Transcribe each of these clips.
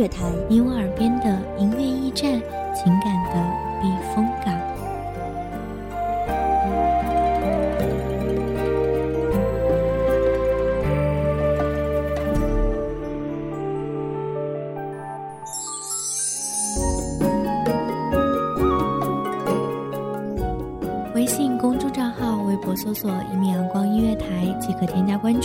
阳光音乐台，你我耳边的音乐驿站，情感的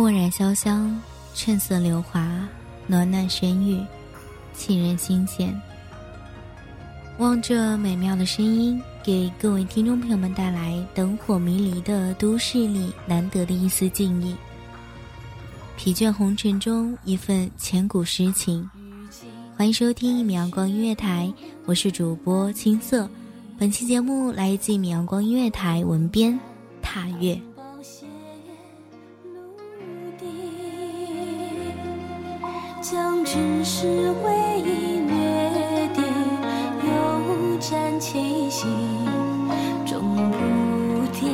墨染潇湘，趁色流华，暖暖声韵，沁人心弦。望着美妙的声音，给各位听众朋友们带来灯火迷离的都市里难得的一丝静谧。疲倦红尘中一份千古诗情。欢迎收听一米阳光音乐台，我是主播青色。本期节目来自一米阳光音乐台文编踏月。将只是唯一约定，又沾七夕，终不敌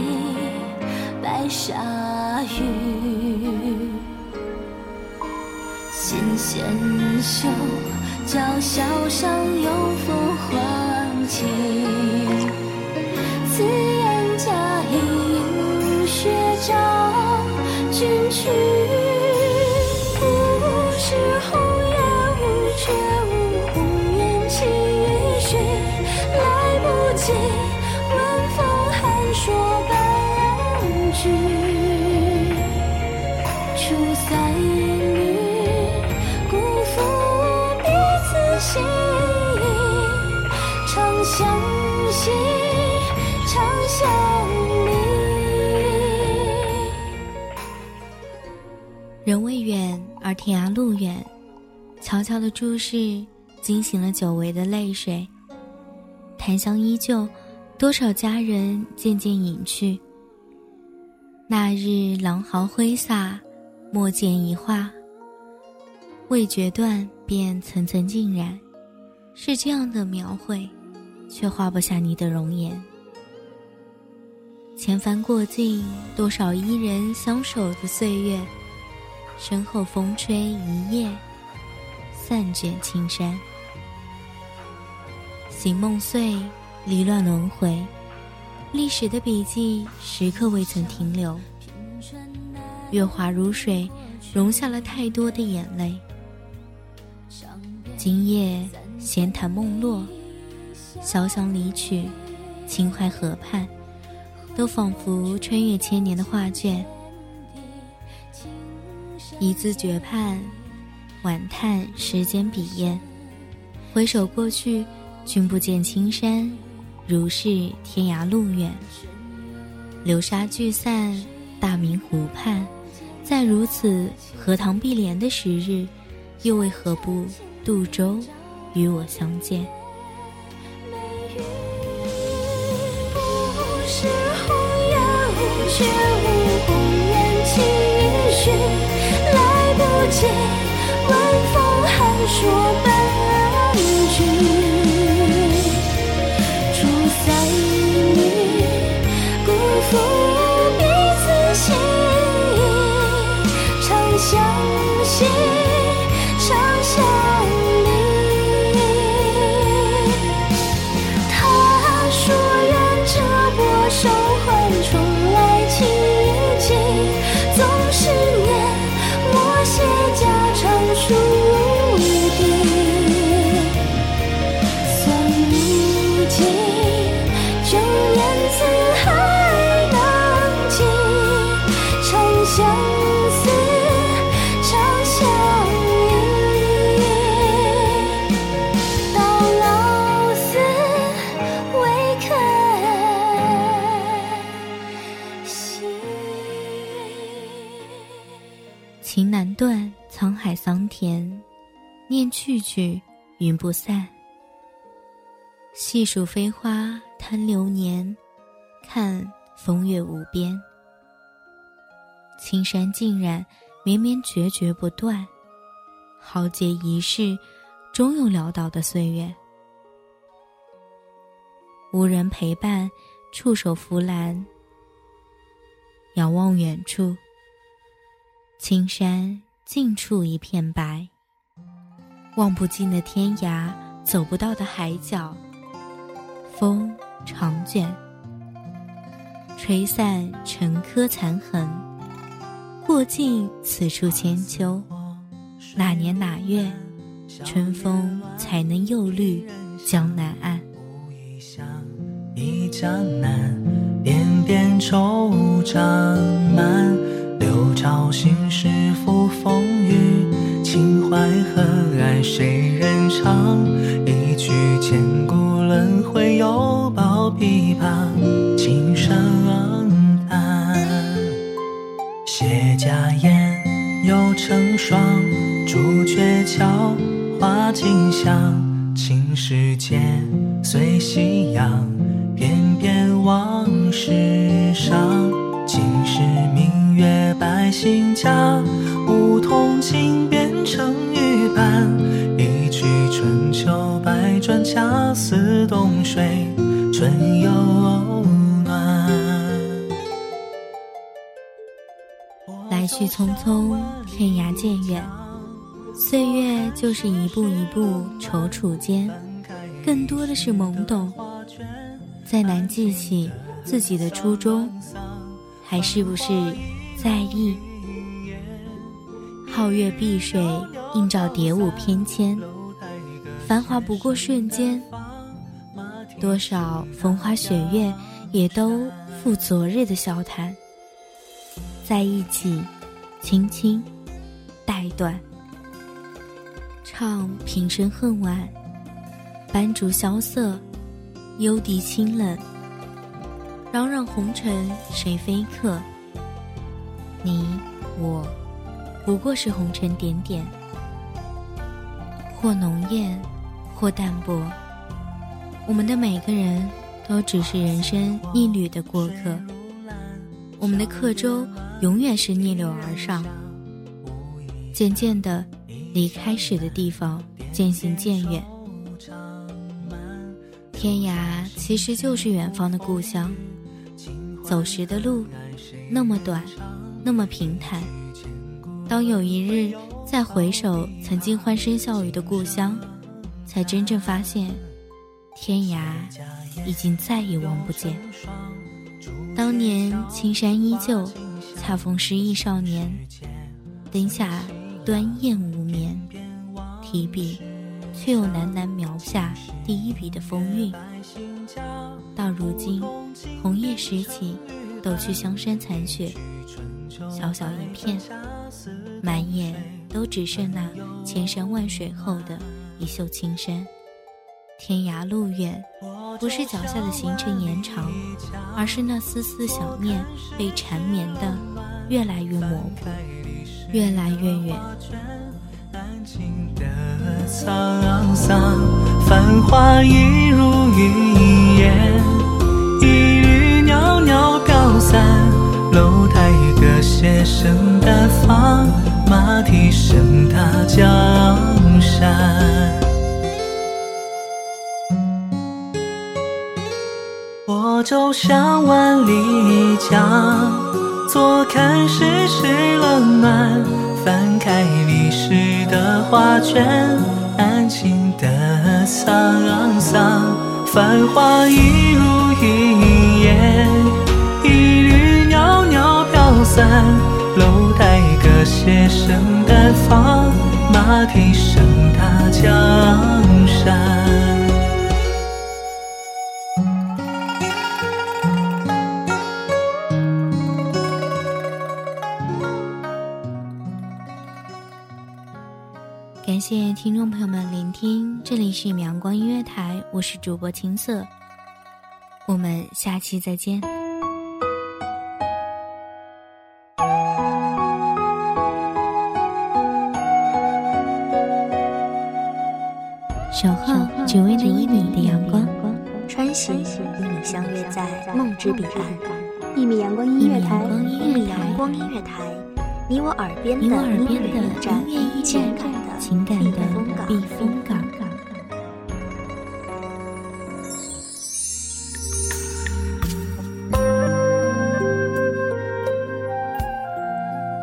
白沙雨。纤纤袖，娇笑上有幅黄旗，此言佳音血照君躯。而天涯路远，悄悄的注视惊醒了久违的泪水。檀香依旧，多少佳人渐渐隐去。那日狼毫挥洒，墨见一画。未决断，便层层浸染。是这样的描绘，却画不下你的容颜。千帆过尽，多少伊人相守的岁月。身后风吹一夜，散卷青山。醒梦碎，离乱轮回，历史的笔记时刻未曾停留。月华如水，融下了太多的眼泪。今夜闲谈梦落，潇湘离曲，秦淮河畔，都仿佛穿越千年的画卷。一字绝盼，晚叹时间笔砚。回首过去，君不见青山，如是天涯路远。流沙聚散，大明湖畔，在如此荷塘碧莲的时日，又为何不渡舟与我相见？不是红颜却无红不及晚风寒说半句，出塞女，辜负彼此心意，长相。惜云不散。细数飞花贪流年，看风月无边。青山尽染，绵绵决绝不断。豪杰一世，终有潦倒的岁月。无人陪伴，触手扶栏。遥望远处，青山近处一片白，望不尽的天涯，走不到的海角。风长卷，吹散成颗残痕，过尽此处千秋。哪年哪月，春风才能又绿江南岸？忆江南，点点惆怅满。谁人唱？一曲千古轮回，犹抱琵琶，轻声叹。谢家宴，又成双，朱雀桥，花径香。青石剑，随夕阳，翩翩往事上。今时明月百姓家，梧桐情转，恰似冬水春又暖。来去匆匆，天涯渐远，岁月就是一步一步踌躇间，更多的是懵懂，再难记起自己的初衷，还是不是在意？皓月碧水映照蝶舞翩跹，繁华不过瞬间，多少风花雪月也都付昨日的笑谈。在一起，轻轻带断。唱平生恨晚，斑竹萧瑟，幽笛清冷。攘攘红尘谁非客？你我，不过是红尘点点，或浓艳，或淡薄。我们的每个人都只是人生一缕的过客，我们的客舟永远是逆流而上。渐渐的，离开时的地方渐行渐远。天涯其实就是远方的故乡，走时的路那么短，那么平坦。当有一日再回首曾经欢声笑语的故乡，才真正发现，天涯已经再也望不见。当年青山依旧，恰逢失意少年，灯下端砚无眠，提笔却又喃喃描下第一笔的风韵。到如今，红叶拾起，抖去香山残雪，小小一片，满眼都只剩那千山万水后的一袖青山。天涯路远，不是脚下的行程延长，而是那丝丝想念被缠绵的越来越模糊，越来越远。沧桑，繁华一如云烟，一缕袅袅飘散。楼台歌榭声淡放，马蹄声踏江山。我舟向万里江，坐看世事冷暖。翻开历史的画卷，安静的沧桑，繁华一如云烟，一缕袅袅飘散。楼台歌榭声淡放，马蹄声踏江山。感谢听众朋友们聆听，这里是阳光音乐台，我是主播青色，我们下期再见。守候只为那一米的阳光，穿行与你相约在梦之彼岸。一米阳光音乐台，一米阳光音乐台，你我耳边的音乐驿站，情感的情感的避风港。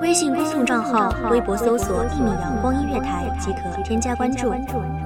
微信公众账号、微博搜索“一米阳光音乐台”即可添加关注。